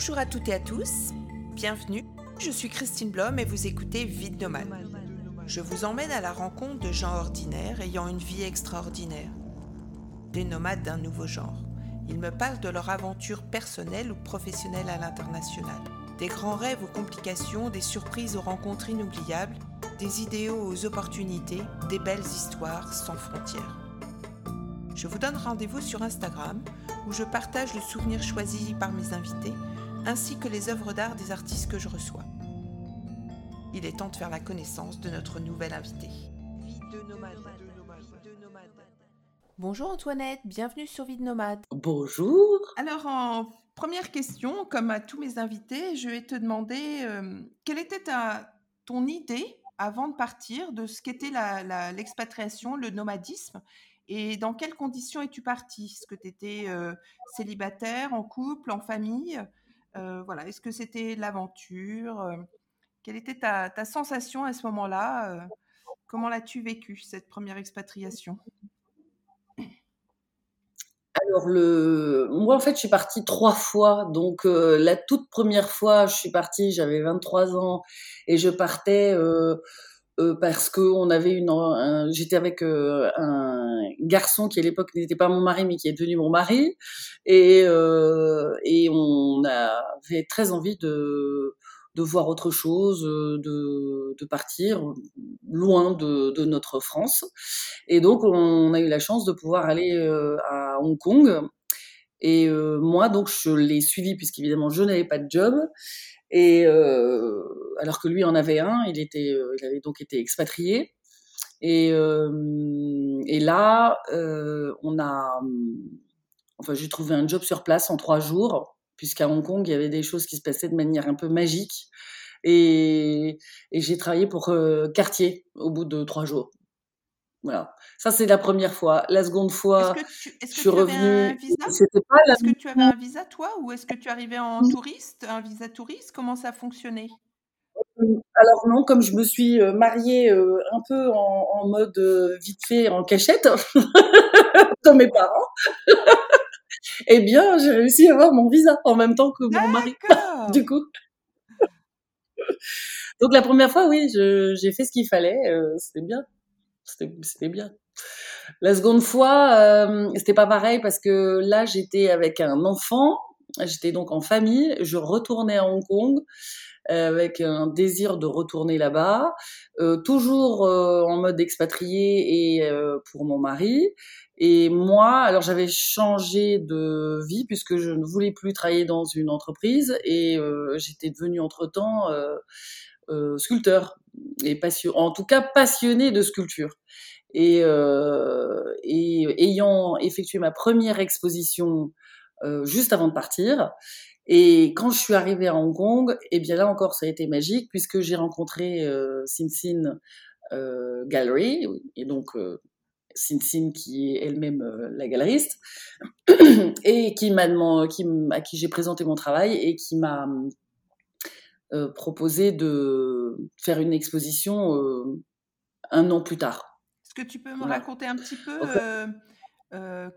Bonjour à toutes et à tous, bienvenue. Je suis Christine Blom et vous écoutez Vide Nomade. Je vous emmène à la rencontre de gens ordinaires ayant une vie extraordinaire. Des nomades d'un nouveau genre. Ils me parlent de leur aventure personnelle ou professionnelle à l'international. Des grands rêves aux complications, des surprises aux rencontres inoubliables, des idéaux aux opportunités, des belles histoires sans frontières. Je vous donne rendez-vous sur Instagram où je partage le souvenir choisi par mes invités ainsi que les œuvres d'art des artistes que je reçois. Il est temps de faire la connaissance de notre nouvelle invité. Vie de nomade. Bonjour Antoinette, bienvenue sur Vie de Nomade. Bonjour. Alors en première question, comme à tous mes invités, je vais te demander euh, quelle était ta, ton idée avant de partir de ce qu'était l'expatriation, le nomadisme et dans quelles conditions es-tu parti? Est-ce que tu étais euh, célibataire, en couple, en famille? euh, Voilà, est-ce que c'était l'aventure euh, Quelle était ta, sensation à ce moment-là Comment l'as-tu vécu cette première expatriation? Alors le, moi en fait je suis partie trois fois. Donc la toute première fois je suis partie, j'avais 23 ans et je partais euh, parce que on avait une, j'étais avec euh, un garçon qui à l'époque n'était pas mon mari mais qui est devenu mon mari et euh, et on avait très envie de de voir autre chose, de, de partir loin de, de, notre France. Et donc, on a eu la chance de pouvoir aller à Hong Kong. Et moi, donc, je l'ai suivi puisqu'évidemment, je n'avais pas de job. Et euh, alors que lui en avait un, il était, euh, avait donc été expatrié. Et, euh, là, on a, enfin, j'ai trouvé un job sur place en trois jours, puisqu'à Hong Kong, il y avait des choses qui se passaient de manière un peu magique. Et, et j'ai travaillé pour Cartier au bout de trois Voilà. Ça, c'est la première fois. La seconde fois, je suis revenue. C'était pas Est-ce que tu avais un visa, toi, ou est-ce que tu arrivais en touriste, un visa touriste? Comment ça fonctionnait alors non, comme je me suis euh, mariée euh, un peu en, mode euh, vite fait, en cachette, de mes parents, eh bien, j'ai réussi à avoir mon visa en même temps que mon mari, du coup. Donc la première fois, oui, j'ai fait ce qu'il fallait, c'était bien, c'était bien. La seconde fois, euh, c'était pas pareil parce que là, j'étais avec un enfant, j'étais donc en famille, je retournais à Hong Kong euh, avec un désir de retourner là-bas, euh, toujours en mode expatrié et pour mon mari. Et moi, alors j'avais changé de vie puisque je ne voulais plus travailler dans une entreprise et j'étais devenue entre-temps sculpteur et passion, en tout cas passionné de sculpture. Et, euh, ayant effectué ma première exposition euh, juste avant de partir, et quand je suis arrivée à Hong Kong, et eh bien là encore ça a été magique puisque j'ai rencontré euh, Sin Sin euh, Gallery, et donc Sin Sin qui est elle-même la galeriste, et qui m'a à qui j'ai présenté mon travail et qui m'a euh, proposé de faire une exposition un an plus tard. Est-ce que tu peux me raconter un petit peu euh, euh,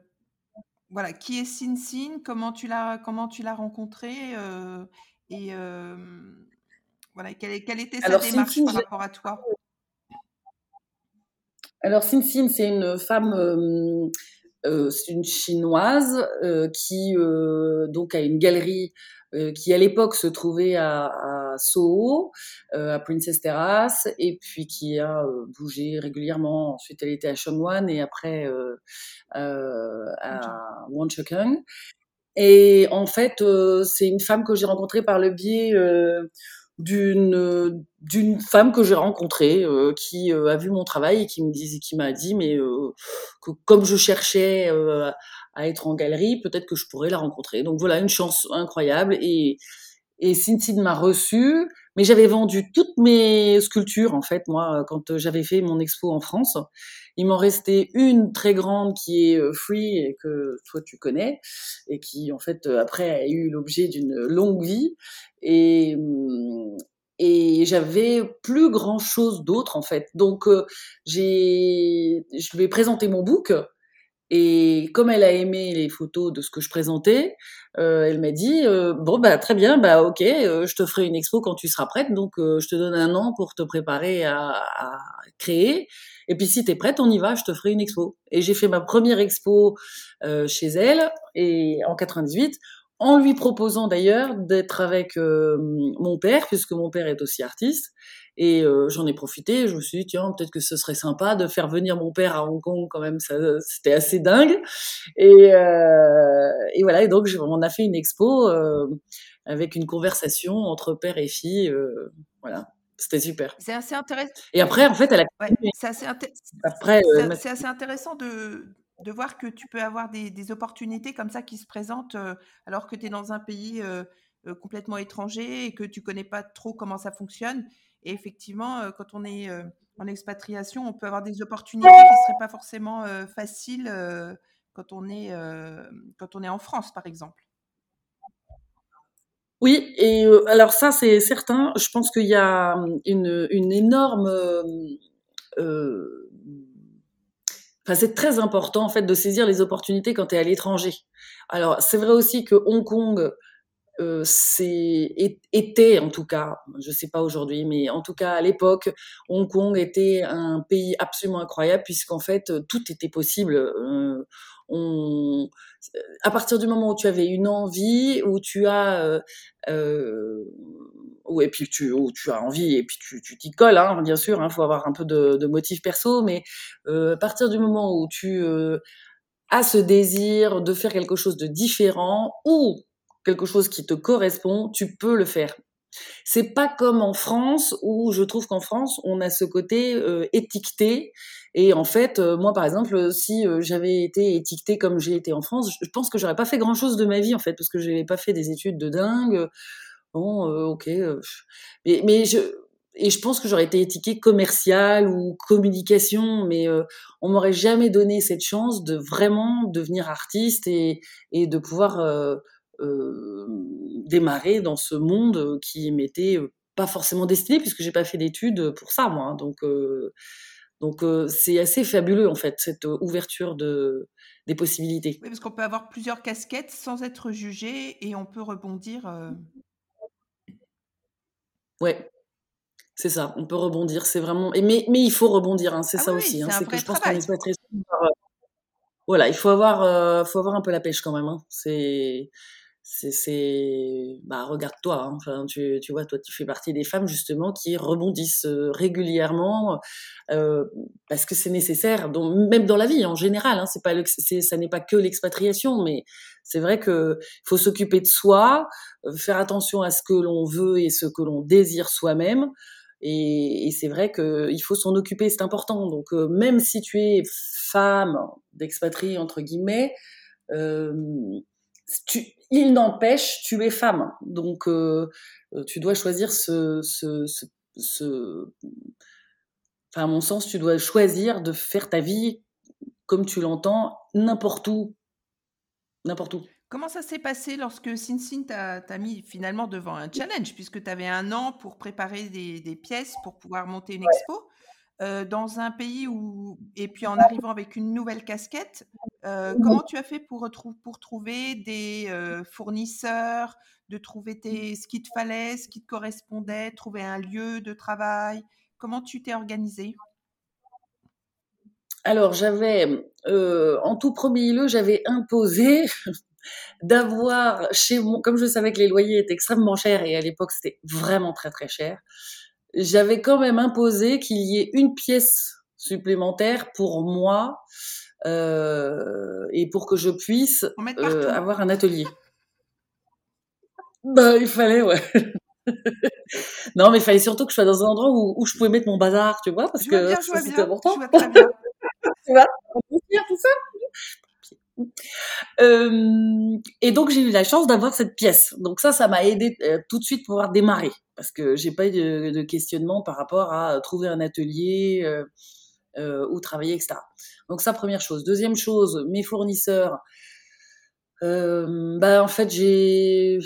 voilà, qui est Sin Sin, comment tu l'as, comment tu l'as rencontré euh, et voilà, quelle, quelle, était sa Alors, démarche par rapport à toi? Alors Sin Sin, c'est une femme, c'est une chinoise qui donc a une galerie qui à l'époque se trouvait à, à Soho, euh, à Princess Terrace, et puis qui a euh, bougé régulièrement. Ensuite, elle était à Shongwan et après euh, à Wonchukeng. Et en fait, c'est une femme que j'ai rencontrée par le biais d'une d'une femme que j'ai rencontrée qui a vu mon travail et qui me disait qui m'a dit mais que comme je cherchais à être en galerie peut-être que je pourrais la rencontrer donc voilà une chance incroyable et et Cynthia m'a reçu, mais j'avais vendu toutes mes sculptures en fait moi quand j'avais fait mon expo en France. Il m'en restait une très grande qui est euh, free et que toi tu connais et qui en fait après a eu l'objet d'une longue vie et hum, et j'avais plus grand chose d'autre en fait. Donc euh, j'ai je lui ai présenté mon book Et comme elle a aimé les photos de ce que je présentais, euh, elle m'a dit euh, bon bah très bien, bah ok, euh, je te ferai une expo quand tu seras prête. Donc je te donne un an pour te préparer à, à créer. Et puis si tu es prête, on y va, je te ferai une expo. Et j'ai fait ma première expo chez elle et en 98 en lui proposant d'ailleurs d'être avec mon père, puisque mon père est aussi artiste. Et euh, j'en ai profité. Je me suis dit, tiens, peut-être que ce serait sympa de faire venir mon père à Hong Kong quand même. Ça, c'était assez dingue. Et, euh, et voilà. Et donc, on a fait une expo euh, avec une conversation entre père et fille. Voilà. C'était super. C'est assez intéressant. Et après, en fait, elle a. Ouais, c'est assez, après, c'est assez intéressant de, de voir que tu peux avoir des, des opportunités comme ça qui se présentent alors que tu es dans un pays complètement étranger et que tu connais pas trop comment ça fonctionne et effectivement, euh, quand on est euh, en expatriation, on peut avoir des opportunités qui ne seraient pas forcément euh, faciles quand, on est, quand on est en France, par exemple. Oui, et alors ça, c'est certain. Je pense qu'il y a hum, une, une énorme... Enfin, c'est très important en fait de saisir les opportunités quand tu es à l'étranger. Alors, c'est vrai aussi que Hong Kong, euh, était en tout cas, je sais pas aujourd'hui, mais en tout cas à l'époque, Hong Kong était un pays absolument incroyable puisqu'en fait tout était possible. Euh, on, à partir du moment où tu avais une envie, où tu as euh, euh et puis tu, où tu as envie et puis tu t'y colles, hein, bien sûr, il hein, faut avoir un peu de, de motif perso, mais euh, à partir du moment où tu euh, as ce désir de faire quelque chose de différent ou quelque chose qui te correspond, tu peux le faire. C'est pas comme en France où je trouve qu'en France on a ce côté euh, étiqueté et en fait euh, moi par exemple si euh, j'avais été étiquetée comme j'ai été en France, je pense que j'aurais pas fait grand chose de ma vie en fait parce que je n'avais pas fait des études de dingue. Bon ok mais, mais je et je pense que j'aurais été étiquetée commercial ou communication, mais on m'aurait jamais donné cette chance de vraiment devenir artiste et, et de pouvoir euh, démarrer dans ce monde qui m'était pas forcément destiné puisque j'ai pas fait d'études pour ça moi. Hein. Donc donc c'est assez fabuleux en fait cette ouverture de des possibilités. Oui, parce qu'on peut avoir plusieurs casquettes sans être jugé et on peut rebondir. Euh... Ouais, c'est ça. On peut rebondir. C'est vraiment. mais mais il faut rebondir. Hein, c'est ah ça aussi. Hein, c'est que je pense qu'on est pas très. Voilà, il faut avoir faut avoir un peu la pêche quand même. Hein. C'est c'est bah regarde-toi hein. enfin tu, tu vois toi tu fais partie des femmes justement qui rebondissent euh, régulièrement euh, parce que c'est nécessaire donc même dans la vie en général hein, c'est pas ça n'est pas que l'expatriation mais c'est vrai que faut s'occuper de soi euh, faire attention à ce que l'on veut et ce que l'on désire soi-même. Et, et c'est vrai que il faut s'en occuper c'est important. Donc euh, même si tu es femme d'expatrié entre guillemets euh, tu, il n'empêche, tu es femme, donc euh, euh, tu dois choisir ce, ce, ce, enfin à mon sens, tu dois choisir de faire ta vie comme tu l'entends, n'importe où, n'importe où. Comment ça s'est passé lorsque Sin t'a mis finalement devant un challenge, puisque tu avais un an pour préparer des, des, pièces pour pouvoir monter une expo? Euh, dans un pays où, et puis en arrivant avec une nouvelle casquette, euh, comment tu as fait pour, pour trouver des euh, fournisseurs, de trouver tes, ce qu'il te fallait, ce qui te correspondait, trouver un lieu de travail? Comment tu t'es organisé Alors, j'avais, en tout premier lieu, j'avais imposé d'avoir chez moi, comme je savais que les loyers étaient extrêmement chers et à l'époque c'était vraiment très très cher, j'avais quand même imposé qu'il y ait une pièce supplémentaire pour moi euh, et pour que je puisse euh, avoir un atelier. bah, il fallait, ouais. non, mais il fallait surtout que je sois dans un endroit où, où je pouvais mettre mon bazar, tu vois, parce que c'était important. Je vois très bien. tu vois, tout ça. Euh, et donc j'ai eu la chance d'avoir cette pièce. Donc ça, ça m'a aidé euh, tout de suite pour pouvoir démarrer parce que j'ai pas eu de, de, questionnement par rapport à trouver un atelier euh, euh ou travailler, etc. Donc ça, première chose. Deuxième chose, mes fournisseurs. bah en fait j'ai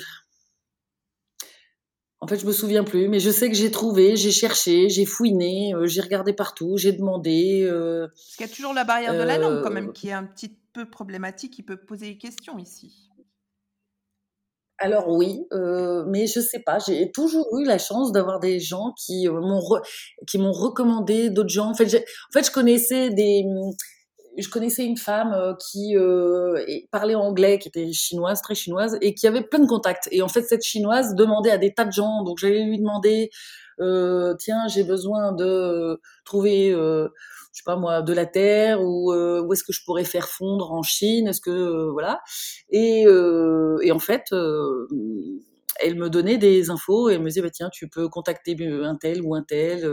en fait, je me souviens plus, mais je sais que j'ai trouvé, j'ai cherché, j'ai fouiné, j'ai regardé partout, j'ai demandé. Euh, Parce qu'il y a toujours la barrière de la langue quand même, qui est un petit peu problématique, il peut poser des questions ici. Alors oui, euh, mais je sais pas, j'ai toujours eu la chance d'avoir des gens qui euh, m'ont qui m'ont recommandé d'autres gens. En fait, en fait, je connaissais des je connaissais une femme euh, qui parlait anglais, qui était chinoise, très chinoise, et qui avait plein de contacts. Et en fait, cette chinoise demandait à des tas de gens. Donc, j'allais lui demander, tiens, j'ai besoin de trouver je sais pas moi, de la terre ou euh, où est-ce que je pourrais faire fondre en Chine Est-ce que euh, voilà. Et, euh, et en fait, elle me donnait des infos et elle me disait bah tiens tu peux contacter un tel ou un tel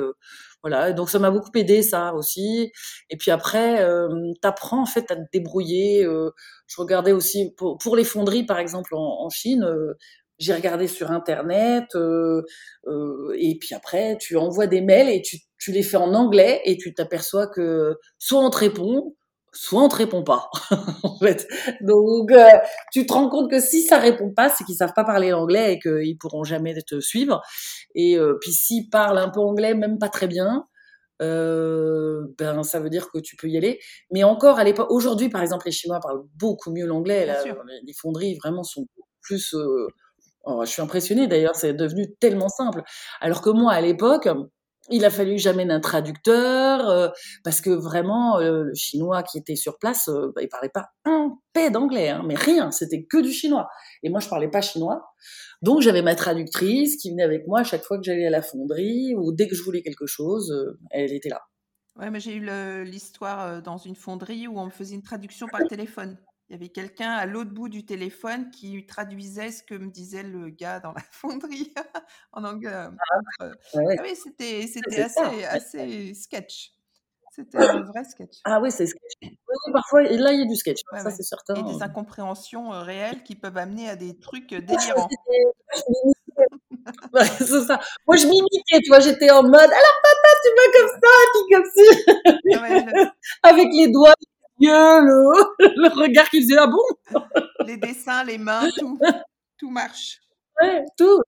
voilà. Donc ça m'a beaucoup aidé ça aussi. Et puis après euh, t'apprends en fait à te débrouiller je regardais aussi pour, pour les fonderies par exemple en, en Chine j'ai regardé sur internet euh, euh, et puis après tu envoies des mails et tu, tu les fais en anglais et tu t'aperçois que soit on te répond soit on te répond pas en fait donc euh, tu te rends compte que si ça répond pas c'est qu'ils savent pas parler l'anglais et qu'ils pourront jamais te suivre et puis s'ils parlent un peu anglais même pas très bien euh, ben ça veut dire que tu peux y aller. Mais encore à l'époque, aujourd'hui par exemple, les Chinois parlent beaucoup mieux l'anglais. Les fonderies vraiment sont plus euh, Oh, je suis impressionnée d'ailleurs, c'est devenu tellement simple. Alors que moi, à l'époque, il a fallu que j'amène un traducteur euh, parce que vraiment euh, le chinois qui était sur place, euh, bah, il parlait pas un paix d'anglais, hein, mais rien, c'était que du chinois. Et moi, je parlais pas chinois, donc j'avais ma traductrice qui venait avec moi chaque fois que j'allais à la fonderie ou dès que je voulais quelque chose, elle était là. Ouais, mais j'ai eu l'histoire dans une fonderie où on me faisait une traduction par téléphone. Il y avait quelqu'un à l'autre bout du téléphone qui traduisait ce que me disait le gars dans la fonderie en anglais. Euh, ah, ah oui, c'était, c'était assez, assez sketch. C'était un vrai sketch. Ah oui, c'est sketch. Oui, parfois, là, il y a du sketch, ça c'est certain. Et des incompréhensions euh, réelles qui peuvent amener à des trucs euh, délirants. c'est ça. Moi, je m'imitais, tu vois, j'étais en mode, alors papa, tu vas comme ça, puis comme ça. Avec les doigts, le, regard qu'il faisait, ah bon? Les dessins, les mains, tout, tout marche. Ouais, tout,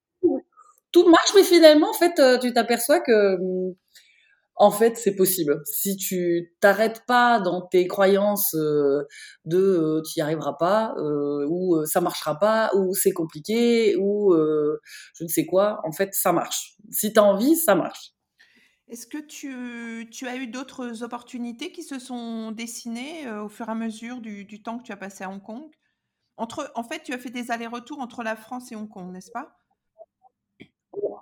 tout, marche, mais finalement, en fait, euh, tu t'aperçois que, en fait, c'est possible. Si tu t'arrêtes pas dans tes croyances euh, de euh, tu n'y arriveras pas, ou ça marchera pas, ou c'est compliqué, ou je ne sais quoi, en fait, ça marche. Si tu as envie, ça marche. Est-ce que tu, as eu d'autres opportunités qui se sont dessinées au fur et à mesure du, temps que tu as passé à Hong Kong? Entre, En fait, tu as fait des allers-retours entre la France et Hong Kong, n'est-ce pas?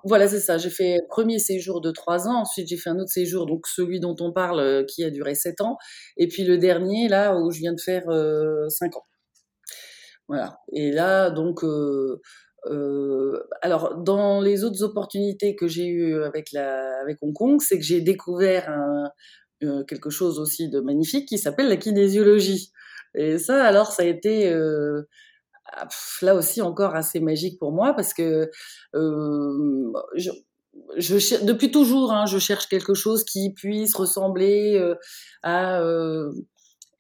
Voilà, c'est ça. J'ai fait premier séjour de trois ans. Ensuite, j'ai fait un autre séjour, donc celui dont on parle, qui a duré sept ans. Et puis le dernier, là, où je viens de faire cinq ans. Voilà. Et là, donc, euh, alors, dans les autres opportunités que j'ai eues avec, la, avec Hong Kong, c'est que j'ai découvert euh, quelque chose aussi de magnifique qui s'appelle la kinésiologie. Et ça, alors, ça a été euh, ah, là aussi encore assez magique pour moi parce que euh, depuis toujours, hein, je cherche quelque chose qui puisse ressembler euh, à euh,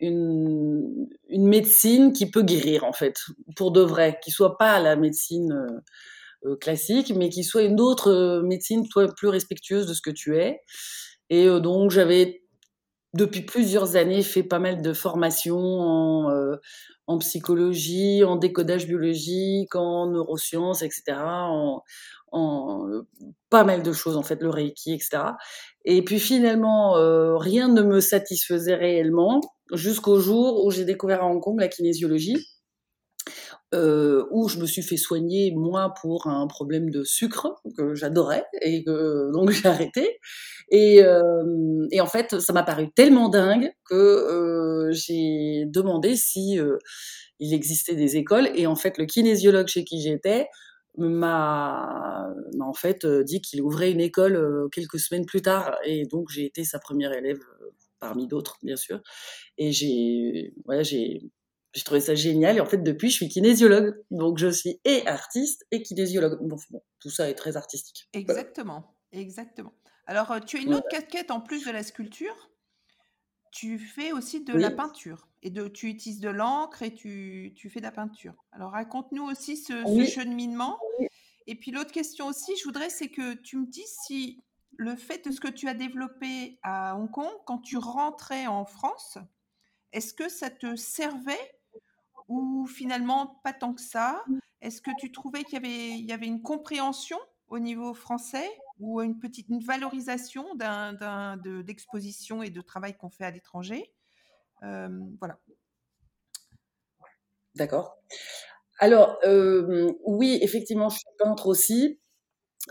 une, médecine qui peut guérir en fait, pour de vrai, qui soit pas la médecine euh, euh, classique, mais qui soit une autre euh, médecine, toi, plus respectueuse de ce que tu es. Et donc j'avais depuis plusieurs années fait pas mal de formations en, psychologie, en décodage biologique, en neurosciences, etc., pas mal de choses en fait, le reiki, etc. Et puis finalement, euh, rien ne me satisfaisait réellement jusqu'au jour où j'ai découvert à Hong Kong la kinésiologie, euh, où je me suis fait soigner moi pour un problème de sucre que j'adorais et que donc j'ai arrêté. Et, euh, en fait, ça m'a paru tellement dingue que j'ai demandé si il existait des écoles. Et en fait, le kinésiologue chez qui j'étais m'a en fait euh, dit qu'il ouvrait une école euh, quelques semaines plus tard. Et donc j'ai été sa première élève euh, parmi d'autres bien sûr. Et j'ai ouais, j'ai j'ai trouvé ça génial. Et en fait depuis je suis kinésiologue. Donc je suis et artiste et kinésiologue. Bon, tout ça est très artistique. Exactement. Exactement. Alors tu as une autre casquette en plus de la sculpture. Tu fais aussi de la peinture et de, tu utilises de l'encre et tu, tu, fais de la peinture. Alors raconte-nous aussi ce, cheminement. Et puis l'autre question aussi, je voudrais, c'est que tu me dis si le fait de ce que tu as développé à Hong Kong, quand tu rentrais en France, est-ce que ça te servait ou finalement pas tant que ça? Est-ce que tu trouvais qu'il y avait, il y avait une compréhension au niveau français ou une petite une valorisation d'un, d'exposition et de travail qu'on fait à l'étranger? Voilà. D'accord. Alors, oui, effectivement, je suis peintre aussi.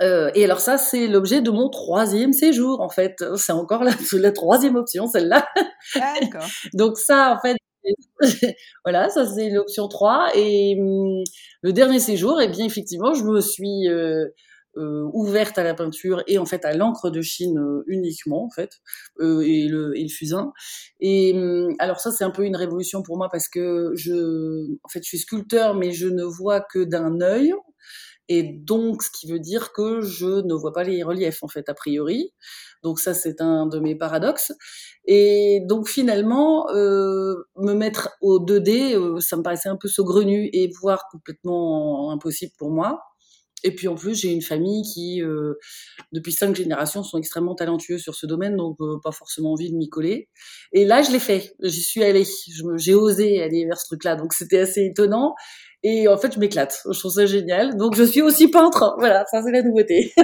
et alors ça, c'est l'objet de mon troisième séjour, en fait. C'est encore la, la troisième option, celle-là. D'accord. Donc ça, en fait, voilà, ça c'est l'option 3. Et hum, le dernier séjour, et eh bien effectivement, je me suis euh, euh, ouverte à la peinture et en fait à l'encre de Chine euh, uniquement en fait et le et le fusain. Et hum, alors ça c'est un peu une révolution pour moi parce que je en fait je suis sculpteur mais je ne vois que d'un œil et donc ce qui veut dire que je ne vois pas les reliefs en fait a priori. Donc ça, c'est un de mes paradoxes. Et donc finalement, euh, me mettre au 2D, euh, ça me paraissait un peu saugrenu et voire complètement impossible pour moi. Et puis en plus, j'ai une famille qui, euh, depuis cinq générations, sont extrêmement talentueux sur ce domaine, donc pas forcément envie de m'y coller. Et là, je l'ai fait. J'y suis allée. J'ai osé aller vers ce truc-là, donc c'était assez étonnant. Et en fait, je m'éclate. Je trouve ça génial. Donc, je suis aussi peintre. Voilà, ça, c'est la nouveauté.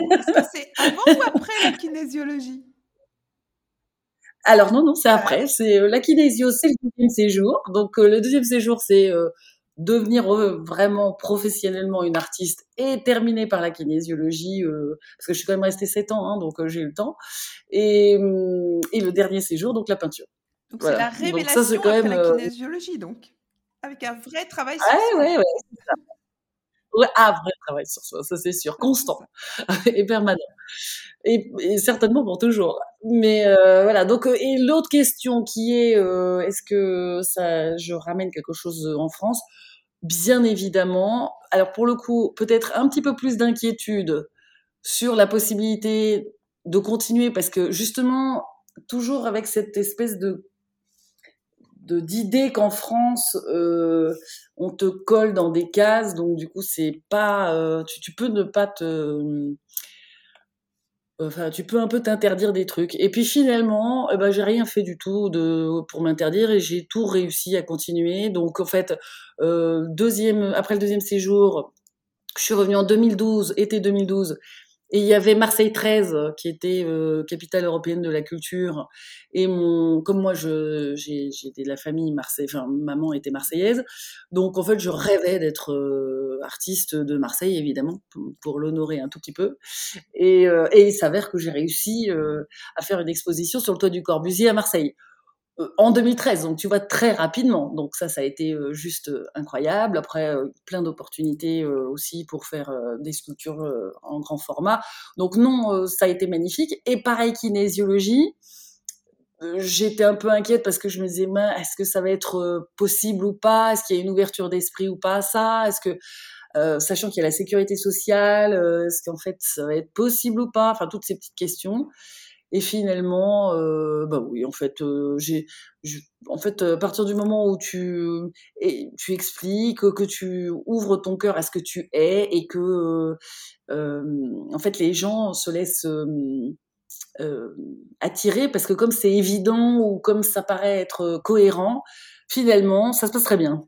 c'est avant ou après la kinésiologie? Alors, non, non, c'est après. C'est euh, la kinésio, c'est le deuxième séjour. Donc, euh, le deuxième séjour, c'est euh, devenir vraiment professionnellement une artiste et terminer par la kinésiologie, parce que je suis quand même restée sept ans, hein, donc j'ai eu le temps. Et, hum, et, le dernier séjour, donc la peinture. Donc, c'est la révélation ça, quand même, la kinésiologie, donc avec un vrai travail sur ouais, soi. Ouais, ouais, ça. Ouais, un vrai travail sur soi, ça c'est sûr, constant et permanent. Et, certainement pour toujours. Mais euh, voilà, donc, euh, et l'autre question qui est, euh, est-ce que ça, je ramène quelque chose en France? Bien évidemment. Alors pour le coup, peut-être un petit peu plus d'inquiétude sur la possibilité de continuer, parce que justement, toujours avec cette espèce de d'idées qu'en France euh, on te colle dans des cases donc du coup c'est pas euh, tu, peux ne pas te enfin tu peux un peu t'interdire des trucs. Et puis finalement eh ben j'ai rien fait du tout pour m'interdire et j'ai tout réussi à continuer. Donc en fait deuxième après le deuxième séjour je suis revenue en 2012 été 2012 et il y avait Marseille 13, qui était euh, capitale européenne de la culture. Et mon, comme moi, j'ai, de la famille Marseille, enfin, maman était marseillaise. Donc, en fait, je rêvais d'être euh, artiste de Marseille, évidemment, pour, l'honorer un tout petit peu. Et, euh, et il s'avère que j'ai réussi à faire une exposition sur le toit du Corbusier à Marseille. Euh, en 2013, donc tu vois très rapidement. Donc ça, ça a été euh, juste euh, incroyable. Après, plein d'opportunités aussi pour faire des sculptures en grand format. Donc non, ça a été magnifique. Et pareil, kinésiologie. J'étais un peu inquiète parce que je me disais, est-ce que ça va être possible ou pas? Est-ce qu'il y a une ouverture d'esprit ou pas à ça? Est-ce que, sachant qu'il y a la sécurité sociale, est-ce qu'en fait ça va être possible ou pas? Enfin, toutes ces petites questions. Et finalement, euh, bah oui, en fait, euh, j'ai, en fait, à partir du moment où tu, tu expliques, que tu ouvres ton cœur à ce que tu es et que, euh, en fait, les gens se laissent attirer parce que comme c'est évident ou comme ça paraît être cohérent, finalement, ça se passe très bien.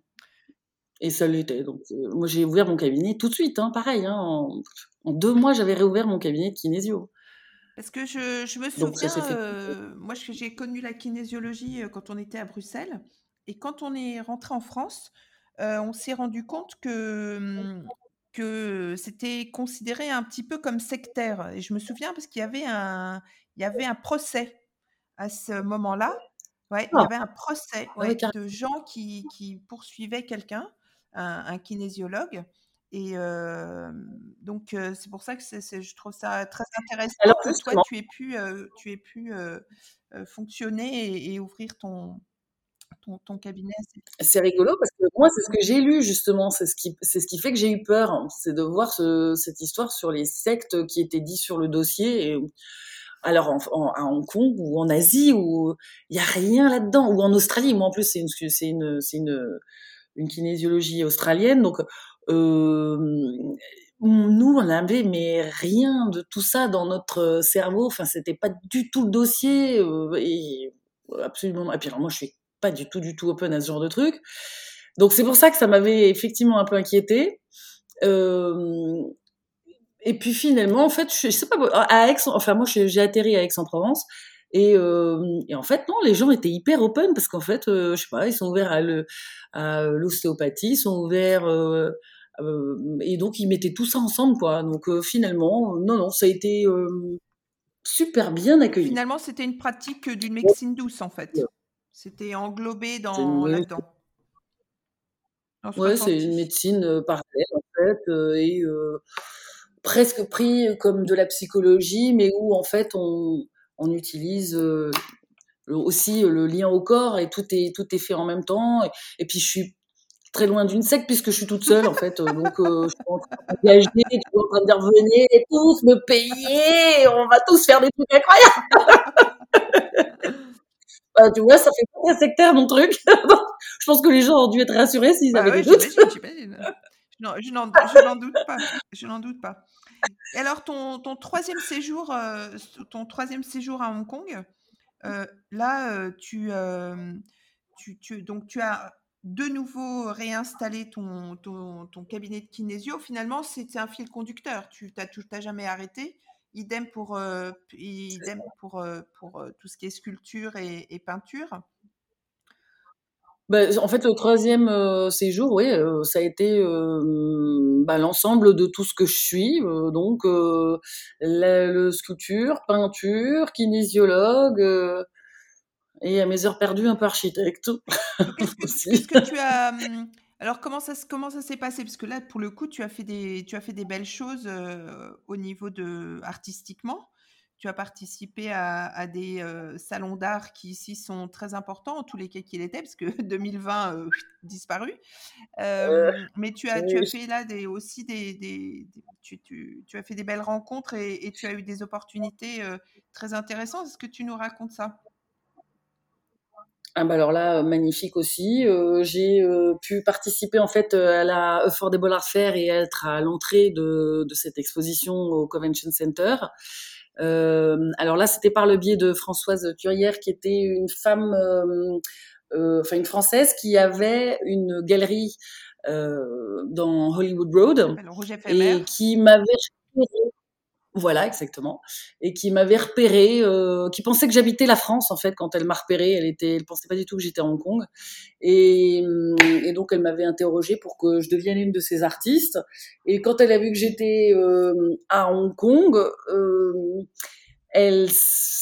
Et ça l'était. Donc, moi, j'ai ouvert mon cabinet tout de suite, hein, pareil. Hein, en, en, deux mois, j'avais réouvert mon cabinet de kinésio. Parce que je, je me souviens, euh, moi j'ai connu la kinésiologie euh, quand on était à Bruxelles. Et quand on est rentré en France, euh, on s'est rendu compte que, hum, que c'était considéré un petit peu comme sectaire. Et je me souviens parce qu'il y avait un, il y avait un procès à ce moment-là. Ouais, il y ah. avait un procès ah de gens qui, qui poursuivaient quelqu'un, un, un kinésiologue. Et donc, c'est pour ça que je trouve ça très intéressant que toi, tu aies pu, tu aies pu fonctionner et, ouvrir ton, ton, cabinet. C'est rigolo parce que moi, c'est ce que j'ai lu justement. C'est ce, qui, ce qui fait que j'ai eu peur. Hein. C'est de voir cette histoire sur les sectes qui étaient dit sur le dossier. Et, alors en, à Hong Kong ou en Asie où il y a rien là-dedans ou en Australie. Moi en plus c'est une c'est une c'est une, une kinésiologie australienne donc nous, on avait mais rien de tout ça dans notre cerveau. Enfin, c'était pas du tout le dossier. Euh, et absolument. Et puis alors, moi, je suis pas du tout, du tout open à ce genre de truc. Donc c'est pour ça que ça m'avait effectivement un peu inquiété. Euh, et puis finalement, en fait, je, sais pas, à Aix, enfin moi j'ai atterri à Aix-en-Provence. Et, euh, et, en fait, non, les gens étaient hyper open parce qu'en fait, euh, je sais pas, ils sont ouverts à l'ostéopathie, ils sont ouverts euh, euh, et donc ils mettaient tout ça ensemble, quoi. Donc finalement, non, non, ça a été super bien accueilli. Finalement, c'était une pratique d'une médecine douce, en fait. C'était englobé dans là-dedans. Ouais, c'est une médecine parallèle, en fait, et presque pris comme de la psychologie, mais où en fait on, on utilise euh, aussi le lien au corps et tout est tout est fait en même temps. Et, puis je suis très loin d'une secte puisque je suis toute seule en fait. Donc euh, je suis en train d'engager, en train de dire venez tous me payer, on va tous faire des trucs incroyables. Bah, tu vois, ça fait pas très sectaire mon truc. je pense que les gens ont dû être rassurés s'ils bah avaient des doutes. Je n'en doute pas. Je n'en doute pas. Et alors, ton, ton troisième séjour, euh, ton troisième séjour à Hong Kong, euh, là, euh, tu, tu, tu, donc tu as de nouveau réinstallé ton, ton, ton cabinet de kinésio. Finalement, c'était un fil conducteur. Tu n'as jamais arrêté. Idem pour, idem pour, pour tout ce qui est sculpture et, et peinture. Bah, en fait, le troisième euh, séjour, oui, euh, ça a été euh, bah, l'ensemble de tout ce que je suis. donc, la, le sculpture, peinture, kinésiologue, et à mes heures perdues, un peu architecte. Qu'est-ce que, tu as... Hum, alors, comment ça, comment ça s'est passé? Parce que là, pour le coup, tu as fait des, tu as fait des belles choses au niveau de artistiquement tu as participé à, des euh, salons d'art qui ici sont très importants, en tous les cas qu'il était, parce que 2020 euh, disparu. Euh, mais tu as, tu as fait là des, aussi des, des, tu, tu, tu, as fait des belles rencontres et, et tu as eu des opportunités très intéressantes. Est-ce que tu nous racontes ça? Ah bah alors là, magnifique aussi. j'ai pu participer en fait à la Affordable Art Fair et être à l'entrée de, de, cette exposition au Convention Center. Euh, alors là, c'était par le biais de Françoise Curière, qui était une femme, euh, euh, enfin une française, qui avait une galerie dans Hollywood Road et qui m'avait voilà, exactement. Et qui m'avait repéré, euh, qui pensait que j'habitais la France en fait quand elle m'a repéré. Elle était, elle pensait pas du tout que j'étais à Hong Kong. Et, et donc elle m'avait interrogée pour que je devienne une de ses artistes. Et quand elle a vu que j'étais euh, à Hong Kong, euh, elle,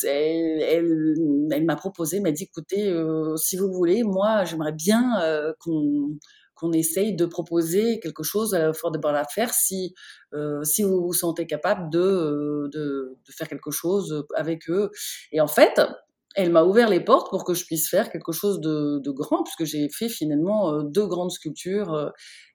elle, elle, elle m'a proposé, m'a dit écoutez, euh, si vous voulez, moi j'aimerais bien euh, qu'on qu'on essaye de proposer quelque chose à Fort de Bar faire si, euh, si vous vous sentez capable de, euh, de, de, faire quelque chose avec eux. Et en fait, elle m'a ouvert les portes pour que je puisse faire quelque chose de, de grand, puisque j'ai fait finalement euh, deux grandes sculptures euh,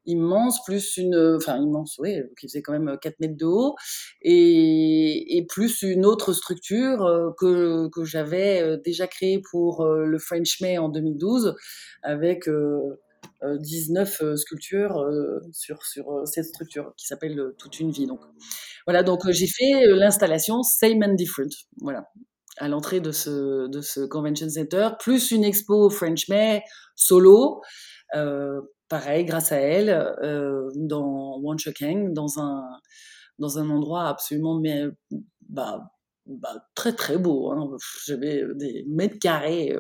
immenses, plus une, enfin immense, oui, qui faisait quand même 4 mètres de haut, et, et plus une autre structure que, que j'avais déjà créée pour le French May en 2012, avec 19 euh, sculptures euh, sur, sur euh, cette structure qui s'appelle Toute une vie. Donc, voilà, donc j'ai fait l'installation Same and Different. Voilà à l'entrée de ce, de ce convention center, plus une expo French May solo, euh, pareil, grâce à elle, euh, dans Wanchokeng, dans un, dans un endroit absolument mais, bah, bah, très très beau. Hein. J'avais des mètres carrés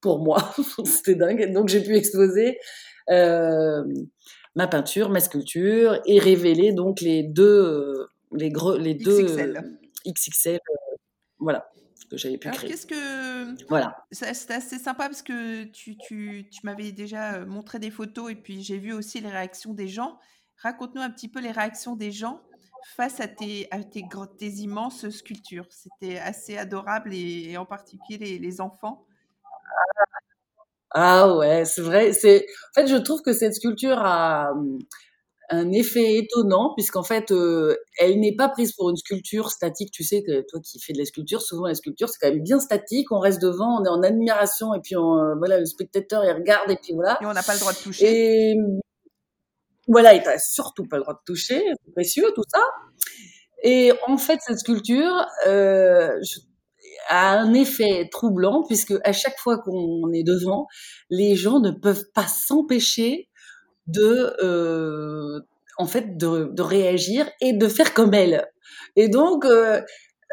pour moi, c'était dingue. Donc j'ai pu exposer euh, ma peinture, ma sculpture et révéler donc les deux, euh, les, gros, les deux XXL, euh, voilà que j'avais pu créer. Qu'est-ce que voilà C'est assez sympa parce que tu, tu, tu m'avais déjà montré des photos et puis j'ai vu aussi les réactions des gens. Raconte-nous un petit peu les réactions des gens face à tes, à tes, tes immenses sculptures. C'était assez adorable et, en particulier les, les enfants. Ah ouais, c'est vrai. C'est en fait, je trouve que cette sculpture a hum, un effet étonnant puisqu'en fait, euh, elle n'est pas prise pour une sculpture statique. Tu sais que toi qui fais de la sculpture, souvent la sculpture c'est quand même bien statique. On reste devant, on est en admiration et puis on, voilà, le spectateur il regarde et puis voilà. Et on n'a pas le droit de toucher. Et voilà, il n'a surtout pas le droit de toucher, c'est précieux tout ça. Et en fait, cette sculpture, euh, je a un effet troublant puisque à chaque fois qu'on est devant, les gens ne peuvent pas s'empêcher de, euh, en fait, de, réagir et de faire comme elle. Et donc, euh,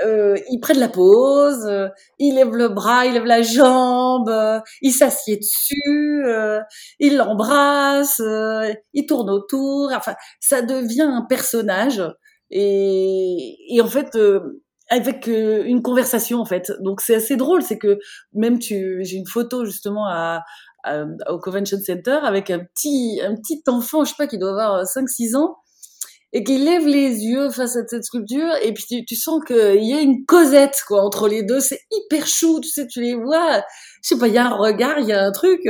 euh, il prend de la pause, euh, il lève le bras, il lève la jambe, euh, il s'assied dessus, euh, il l'embrasse, il tourne autour. Enfin, ça devient un personnage et en fait avec une conversation en fait. Donc c'est assez drôle, c'est que même tu, j'ai une photo justement à, à, au Convention Center avec un petit un petit enfant, je sais pas, qui doit avoir 5-6 ans et qui lève les yeux face à cette sculpture et puis tu, tu sens qu'il y a une causette quoi entre les deux. C'est hyper chou tu sais tu les vois. Je sais pas il y a un regard il y a un truc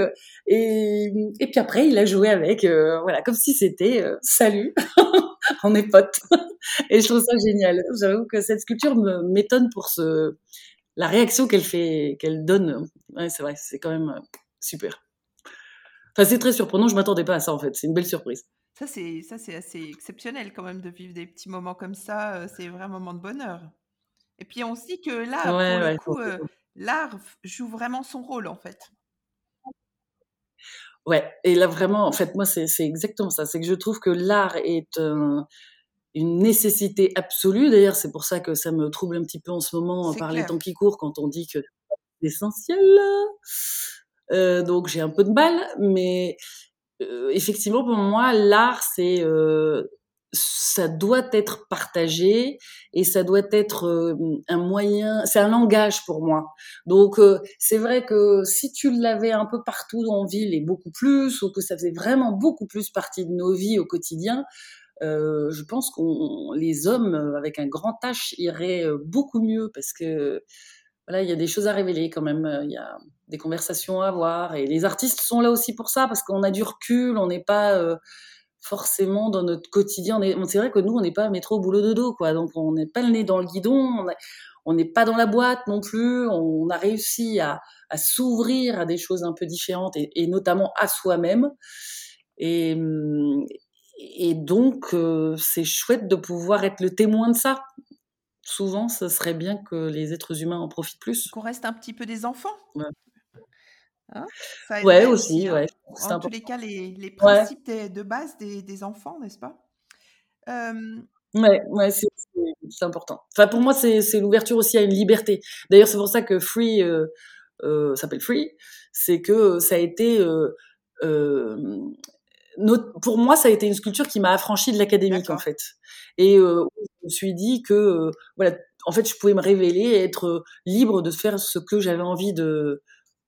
et, et puis après il a joué avec euh, voilà comme si c'était euh, salut on est potes et je trouve ça génial j'avoue que cette sculpture m'étonne pour ce la réaction qu'elle fait qu'elle donne ouais c'est vrai c'est quand même euh, super enfin c'est très surprenant je m'attendais pas à ça en fait c'est une belle surprise ça, c'est ça, c'est assez exceptionnel quand même de vivre des petits moments comme ça. C'est vrai un moment de bonheur. Et puis on se dit que là, pour Ouais, le coup, l'art joue vraiment son rôle en fait. Ouais, et là vraiment, en fait, moi, c'est c'est exactement ça. C'est que je trouve que l'art est un- une nécessité absolue. D'ailleurs, c'est pour ça que ça me trouble un petit peu en ce moment C'est par les temps qui courent quand on dit que c'est essentiel. Euh, donc j'ai un peu de mal, mais euh, effectivement, pour moi, l'art, c'est euh, ça doit être partagé et ça doit être euh, un moyen, c'est un langage pour moi. Donc euh, c'est vrai que si tu l'avais un peu partout en ville et beaucoup plus, ou que ça faisait vraiment beaucoup plus partie de nos vies au quotidien, euh, je pense qu'on les hommes euh, avec un grand H iraient beaucoup mieux parce que voilà, il y a des choses à révéler quand même. Il y a des conversations à avoir. Et les artistes sont là aussi pour ça, parce qu'on a du recul, on n'est pas euh, forcément dans notre quotidien. C'est vrai que nous, on n'est pas métro, boulot, dodo, quoi. Donc, on n'est pas le nez dans le guidon, on n'est pas dans la boîte non plus. On a réussi à, à s'ouvrir à des choses un peu différentes, et, et notamment à soi-même. Et, et donc, euh, c'est chouette de pouvoir être le témoin de ça souvent, ce serait bien que les êtres humains en profitent plus. Qu'on reste un petit peu des enfants. Ouais. Hein ça ouais, aussi, aussi, hein. ouais. En C'est tous important. les cas, les, les Ouais, principes des- de base des, des enfants, n'est-ce pas? Euh, ouais, ouais, c'est important. Enfin, pour moi, c'est l'ouverture aussi à une liberté. D'ailleurs, c'est pour ça que Free euh, euh, s'appelle Free. C'est que ça a été, euh, euh, notre- pour moi, ça a été une sculpture qui m'a affranchi de l'académique en fait. Et euh, je me suis dit que, euh, voilà, en fait, je pouvais me révéler, et être libre de faire ce que j'avais envie de,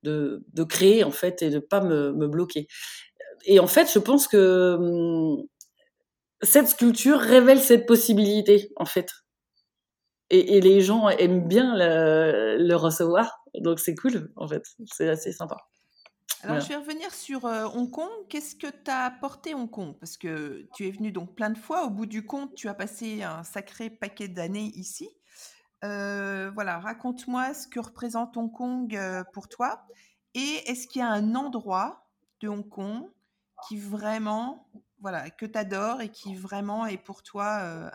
de, de créer en fait et de pas me, me bloquer. Et en fait, je pense que hum, cette sculpture révèle cette possibilité en fait. Et, et les gens aiment bien le, le recevoir, donc c'est cool en fait, c'est assez sympa. Alors, Voilà. je vais revenir sur euh, Hong Kong. Qu'est-ce que t'as apporté Hong Kong? Parce que tu es venu donc plein de fois. Au bout du compte, tu as passé un sacré paquet d'années ici. Voilà, raconte-moi ce que représente Hong Kong pour toi. Et est-ce qu'il y a un endroit de Hong Kong qui vraiment, voilà, que tu adores et qui vraiment est pour toi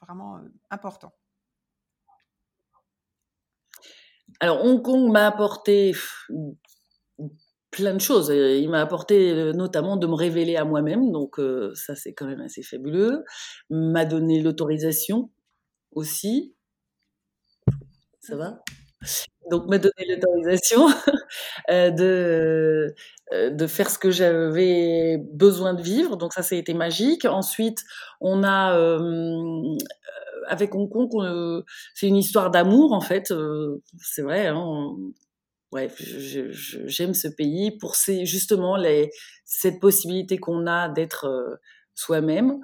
vraiment important? Alors Hong Kong m'a apporté plein de choses. Il m'a apporté notamment de me révéler à moi-même, donc ça c'est quand même assez fabuleux. M'a donné l'autorisation aussi, ça va? Donc m'a donné l'autorisation euh, de euh, de faire ce que j'avais besoin de vivre. Donc ça, été magique. Ensuite, on a euh, avec Hong Kong, c'est une histoire d'amour en fait. C'est vrai. Hein, ouais, j'aime ce pays pour ces, justement les, cette possibilité qu'on a d'être soi-même.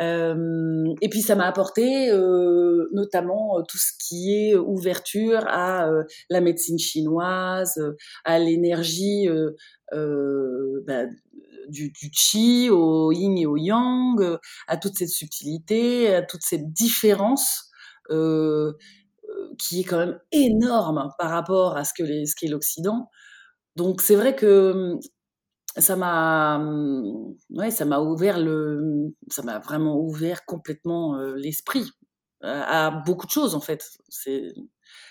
Euh, et puis ça m'a apporté euh, notamment euh, tout ce qui est ouverture à la médecine chinoise, à l'énergie bah, du, du chi, au yin et au yang, à toute cette subtilité, à toute cette différence. Qui est quand même énorme par rapport à ce que ce qu'est l'Occident. Donc c'est vrai que ça m'a ouais ça m'a ouvert le ça m'a vraiment ouvert complètement euh, l'esprit à, beaucoup de choses en fait. C'est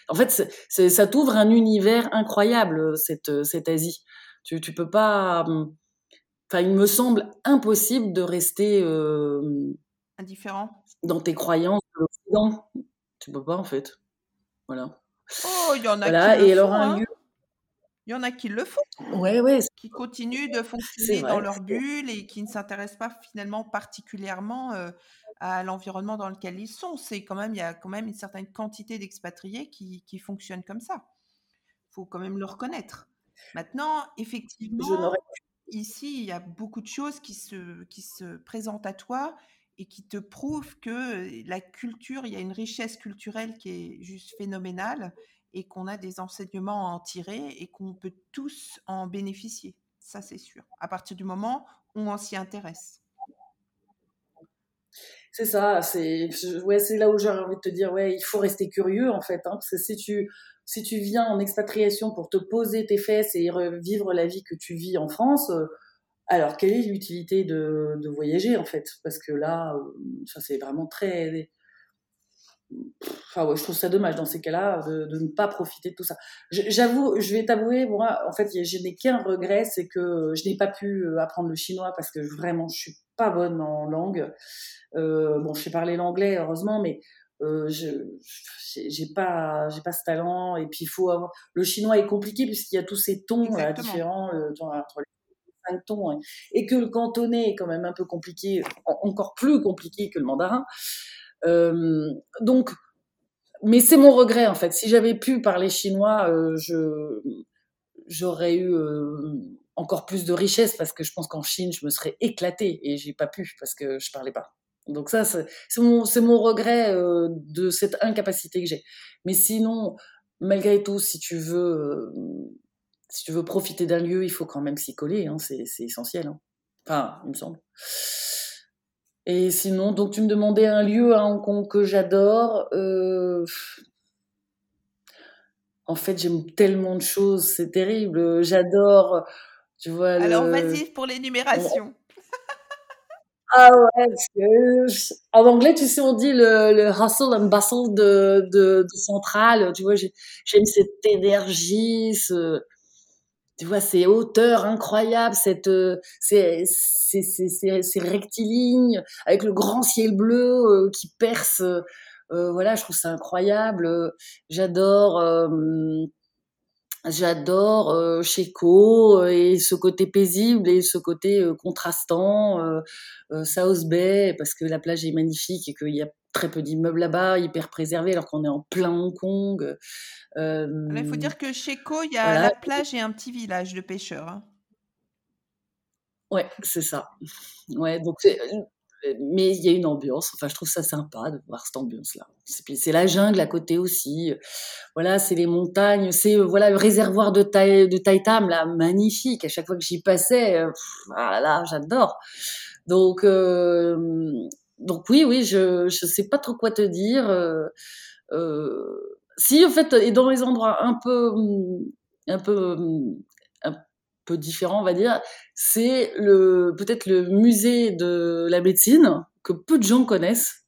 en fait, ça t'ouvre un univers incroyable cette cette Asie. Tu tu peux pas. Enfin, il me semble impossible de rester indifférent dans tes croyances de l'Occident. Tu peux pas en fait. Voilà. Oh, il y en a qui le et alors un hein. lieu il y en a qui le font, Ouais, ouais, qui continuent de fonctionner dans leur bulle et qui ne s'intéressent pas finalement particulièrement à l'environnement dans lequel ils sont. C'est quand même, il y a quand même une certaine quantité d'expatriés qui, qui fonctionnent comme ça. Il faut quand même le reconnaître. Maintenant, effectivement, ici, il y a beaucoup de choses qui se, qui se présentent à toi et qui te prouvent que la culture, il y a une richesse culturelle qui est juste phénoménale et qu'on a des enseignements à en tirer et qu'on peut tous en bénéficier. Ça, c'est sûr. À partir du moment où on s'y intéresse. C'est ça, c'est ouais, là où j'ai envie de te dire ouais, il faut rester curieux en fait, hein, parce que si tu si tu viens en expatriation pour te poser tes fesses et vivre la vie que tu vis en France, euh, alors quelle est l'utilité de, de, voyager en fait? Parce que là, euh, ça c'est vraiment très Enfin, ouais, je trouve ça dommage dans ces cas-là de, de, ne pas profiter de tout ça. J'avoue, je vais t'avouer, moi, en fait, je n'ai qu'un regret, c'est que je n'ai pas pu euh, apprendre le chinois parce que vraiment, je suis pas bonne en langue. Euh, bon, je sais parler l'anglais, heureusement, mais euh, je j'ai pas j'ai pas ce talent. Et puis, il faut avoir. Le chinois est compliqué puisqu'il y a tous ces tons différents euh, entre les cinq tons, hein. et que le cantonais est quand même un peu compliqué, encore plus compliqué que le mandarin. Euh, donc, mais c'est mon regret en fait. Si j'avais pu parler chinois, euh, je j'aurais eu euh, encore plus de richesse parce que je pense qu'en Chine, je me serais éclatée et j'ai pas pu parce que je parlais pas. Donc ça, c'est mon, mon, regret de cette incapacité que j'ai. Mais sinon, malgré tout, si tu veux, si tu veux profiter d'un lieu, il faut quand même s'y coller. Hein, c'est essentiel. Hein. Enfin, il me semble. Et sinon, donc tu me demandais un lieu à Hong Kong que j'adore. Euh... En fait, j'aime tellement de choses, c'est terrible. J'adore, tu vois. Alors vas-y pour l'énumération. Ah ouais, en anglais, tu sais, on dit le, le hustle and bustle de, de, de Centrale. Tu vois, j'aime cette énergie, ce, tu vois ces hauteurs incroyables, cette euh, ces, ces, ces, ces, rectilignes avec le grand ciel bleu euh, qui perce. Euh, voilà, je trouve ça incroyable. J'adore. J'adore euh, Checo et ce côté paisible et ce côté contrastant, euh, South Bay parce que la plage est magnifique et qu'il y a très peu d'immeubles là-bas, hyper préservés alors qu'on est en plein Hong Kong. Il faut dire que chez Co, il y a la plage et un petit village de pêcheurs. Hein. Ouais, c'est ça. Ouais, donc mais il y a une ambiance. Enfin, je trouve ça sympa de voir cette ambiance-là. C'est la jungle à côté aussi. Voilà, c'est les montagnes, c'est voilà le réservoir de, taille de Taitam là, magnifique. À chaque fois que j'y passais, ah là, j'adore. Donc, donc oui, oui, je je sais pas trop quoi te dire. Euh, si en fait, et dans les endroits un peu un peu peu différents, on va dire, c'est le peut-être le musée de la médecine que peu de gens connaissent.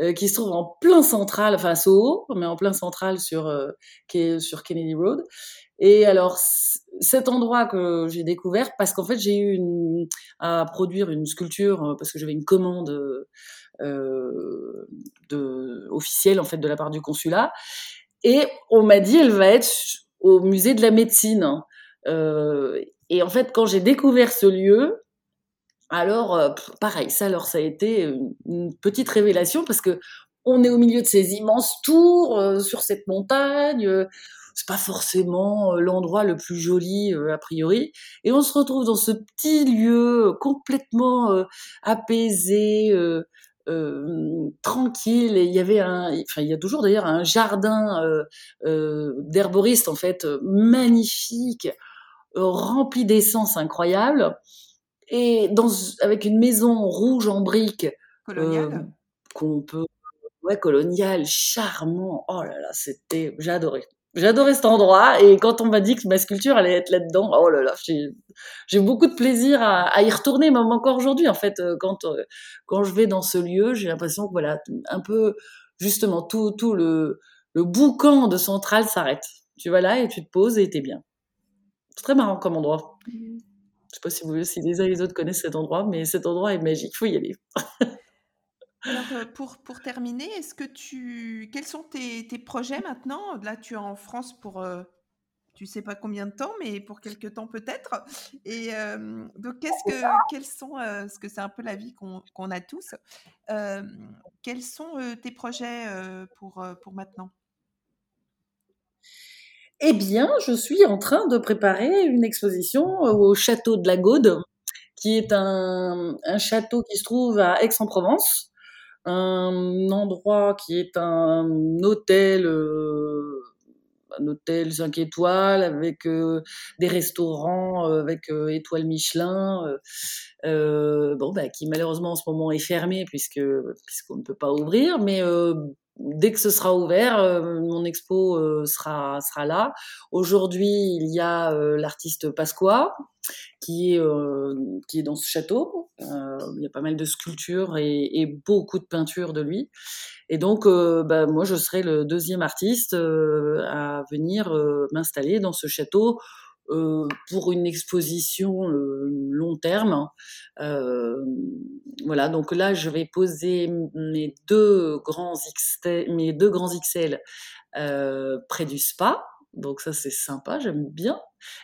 Euh, qui se trouve en plein central, enfin à Soho, mais en plein central sur, euh, sur Kennedy Road. Et alors, cet endroit que j'ai découvert, parce qu'en fait, j'ai eu une, à produire une sculpture, euh, parce que j'avais une commande euh, de, officielle, en fait, de la part du consulat. Et on m'a dit, elle va être au musée de la médecine. Et en fait, quand j'ai découvert ce lieu, alors, euh, pareil, ça, alors, ça a été une, petite révélation parce que on est au milieu de ces immenses tours euh, sur cette montagne. Euh, c'est pas forcément l'endroit le plus joli a priori, et on se retrouve dans ce petit lieu complètement apaisé, tranquille. Et il y avait un, enfin, il y a toujours d'ailleurs un jardin d'herboristes en fait magnifique rempli d'essence incroyable. Et dans, avec une maison rouge en briques euh, qu'on peut ouais colonial charmant. Oh là là c'était j'ai adoré j'ai adoré cet endroit. Et quand on m'a dit que ma sculpture allait être là-dedans oh là là j'ai beaucoup de plaisir à, à y retourner même encore aujourd'hui en fait euh, quand euh, quand je vais dans ce lieu j'ai l'impression que voilà un peu justement, tout, tout le, le boucan de centrale s'arrête. Tu vas là et tu te poses et t'es bien. C'est très marrant comme endroit. Je sais pas si, vous, si les uns et les autres connaissent cet endroit, mais cet endroit est magique. Il faut y aller. Alors, euh, pour, pour terminer, est-ce que tu, quels sont tes, tes projets maintenant? Là, tu es en France pour, euh, tu sais pas combien de temps, mais pour quelques temps peut-être. Et euh, donc, qu'est-ce que, quels sont, parce que c'est un peu la vie qu'on a tous, quels sont tes projets pour, pour maintenant? Eh bien, je suis en train de préparer une exposition au château de la Gaude, qui est un, château qui se trouve à Aix-en-Provence, un endroit qui est un hôtel, euh, un hôtel 5 étoiles avec euh, des restaurants euh, avec étoiles Michelin, bon, bah, qui malheureusement en ce moment est fermé puisque puisqu'on ne peut pas ouvrir, mais dès que ce sera ouvert, euh, mon expo euh, sera sera là. Aujourd'hui, il y a euh, l'artiste Pasqua qui est qui est dans ce château. il y a pas mal de sculptures et, et beaucoup de peintures de lui. Et donc, bah, moi, je serai le deuxième artiste à venir m'installer dans ce château euh, pour une exposition euh, long terme. Euh, voilà, donc là, je vais poser mes deux grands XT, mes deux grands XL près du spa. Donc ça, c'est sympa, j'aime bien.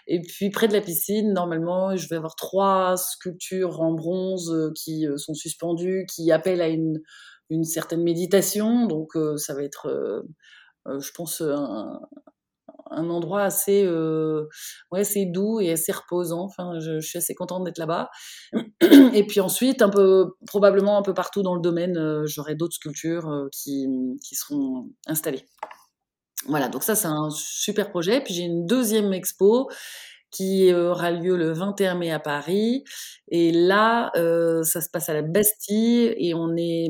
Et puis près de la piscine, normalement, je vais avoir trois sculptures en bronze qui sont suspendues, qui appellent à une, une certaine méditation. Donc ça va être, je pense, un, un endroit assez, euh, ouais, doux et assez reposant. Enfin, je, suis assez contente d'être là-bas. Et puis ensuite, un peu, probablement un peu partout dans le domaine, euh, j'aurai d'autres sculptures euh, qui, qui seront installées. Voilà, donc ça c'est un super projet. Puis j'ai une deuxième expo qui aura lieu le 21 mai à Paris. Et là, ça se passe à la Bastille et on est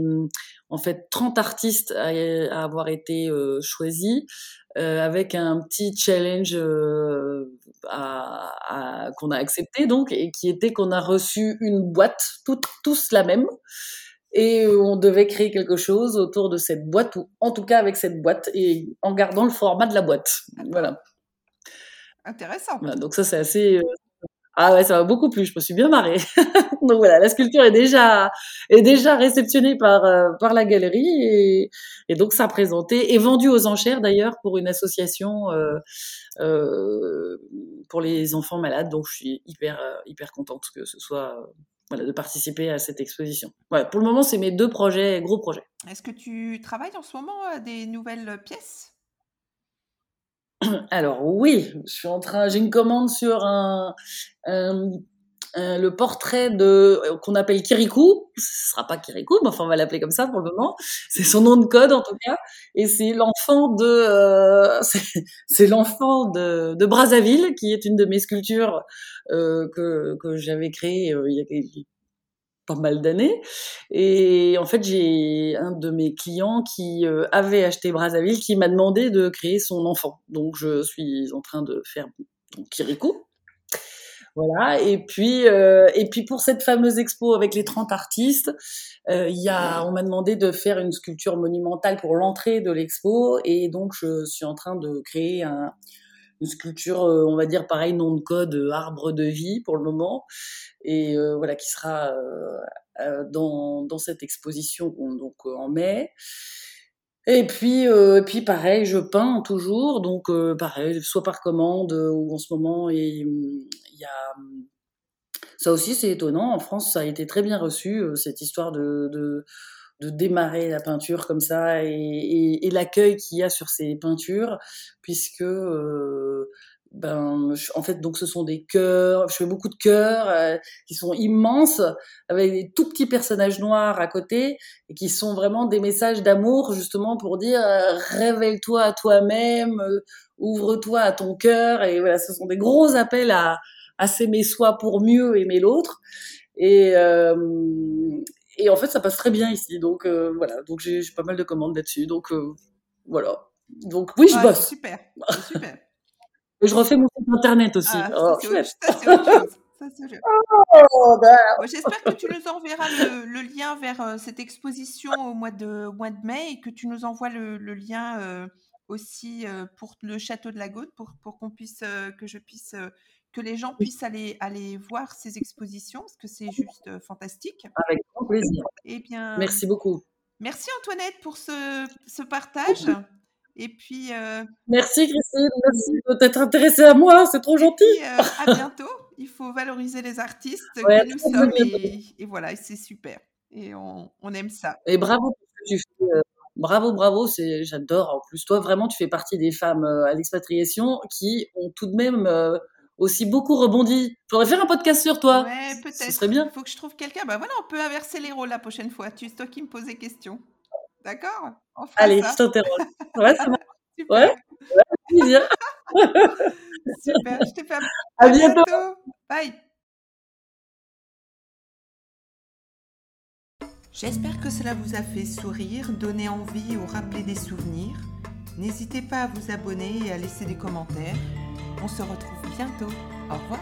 en fait 30 artistes à, avoir été choisis euh, avec un petit challenge euh, à, à, qu'on a accepté donc et qui était qu'on a reçu une boîte toutes tous la même. Et on devait créer quelque chose autour de cette boîte ou en tout cas avec cette boîte et en gardant le format de la boîte. Voilà intéressant donc ça c'est assez euh, ah ouais, ça m'a beaucoup plu, je me suis bien marrée. Donc voilà, la sculpture est déjà est déjà réceptionnée par euh, par la galerie et, et donc ça présenté et vendu aux enchères d'ailleurs pour une association euh, euh, pour les enfants malades. Donc je suis hyper hyper contente que ce soit voilà de participer à cette exposition. Voilà, pour le moment, c'est mes deux projets, gros projets. Est-ce que tu travailles en ce moment à des nouvelles pièces? alors oui, je suis en train, j'ai une commande sur un, le portrait de qu'on appelle Kirikou. Ce sera pas Kirikou, mais enfin on va l'appeler comme ça pour le moment. C'est son nom de code en tout cas, et c'est l'enfant de, euh, c'est l'enfant de, de Brazzaville qui est une de mes sculptures euh, que que j'avais créée euh, il y a pas mal d'années. Et en fait, j'ai un de mes clients qui euh, avait acheté Brazzaville qui m'a demandé de créer son enfant. Donc, je suis en train de faire Kirikou. Voilà. Et puis, euh, et puis pour cette fameuse expo avec les 30 artistes, euh, y a, on m'a demandé de faire une sculpture monumentale pour l'entrée de l'expo. Et donc, je suis en train de créer un, une sculpture, euh, on va dire pareil, nom de code, euh, arbre de vie pour le moment, et euh, voilà qui sera dans, cette exposition donc en mai. Et puis, puis pareil, je peins toujours, donc pareil, soit par commande ou en ce moment, il y a ça aussi c'est étonnant. En France, ça a été très bien reçu cette histoire de de démarrer la peinture comme ça et, et, et l'accueil qu'il y a sur ces peintures, puisque euh, ben en fait donc ce sont des cœurs, je fais beaucoup de cœurs euh, qui sont immenses avec des tout petits personnages noirs à côté et qui sont vraiment des messages d'amour justement pour dire euh, révèle-toi à toi-même, euh, ouvre-toi à ton cœur et voilà ce sont des gros appels à à s'aimer soi pour mieux aimer l'autre. Et, euh, et en fait, ça passe très bien ici. Donc euh, voilà, donc j'ai pas mal de commandes là-dessus. Donc euh, voilà. Donc oui, je bosse. Super, super. Et je refais mon site internet aussi. Ah, oh. Oh, Bon, J'espère que tu nous enverras le, le lien vers euh, cette exposition au mois de, au mois de mai et que tu nous envoies le, le lien aussi pour le château de la Gaude pour, pour qu'on puisse, que je puisse, que les gens puissent aller, aller voir ces expositions parce que c'est juste fantastique. avec grand plaisir. Eh bien, Merci beaucoup. merci Antoinette pour ce, ce partage. Et puis, euh, Merci Christine, merci de t'être intéressée à moi, c'est trop et gentil. euh, à bientôt. Il faut valoriser les artistes Ouais, que nous sommes et, et voilà, et c'est super. Et on, on aime ça. Et bravo pour ce que tu fais. euh, Bravo, bravo, c'est j'adore. En plus, toi, vraiment, tu fais partie des femmes à l'expatriation qui ont tout de même aussi beaucoup rebondi. Faudrait faire un podcast sur toi. Ouais, Ce peut-être. serait bien. Il faut que je trouve quelqu'un. Bah voilà, on peut inverser les rôles la prochaine fois. Tu, c'est toi qui me poses des questions. D'accord Allez, ça. je t'interroge. Ouais, ça marche. Super. Ouais, plaisir. Super. Je te fais un À bientôt. Bye. J'espère que cela vous a fait sourire, donné envie ou rappelé des souvenirs. N'hésitez pas à vous abonner et à laisser des commentaires. On se retrouve bientôt. Au revoir.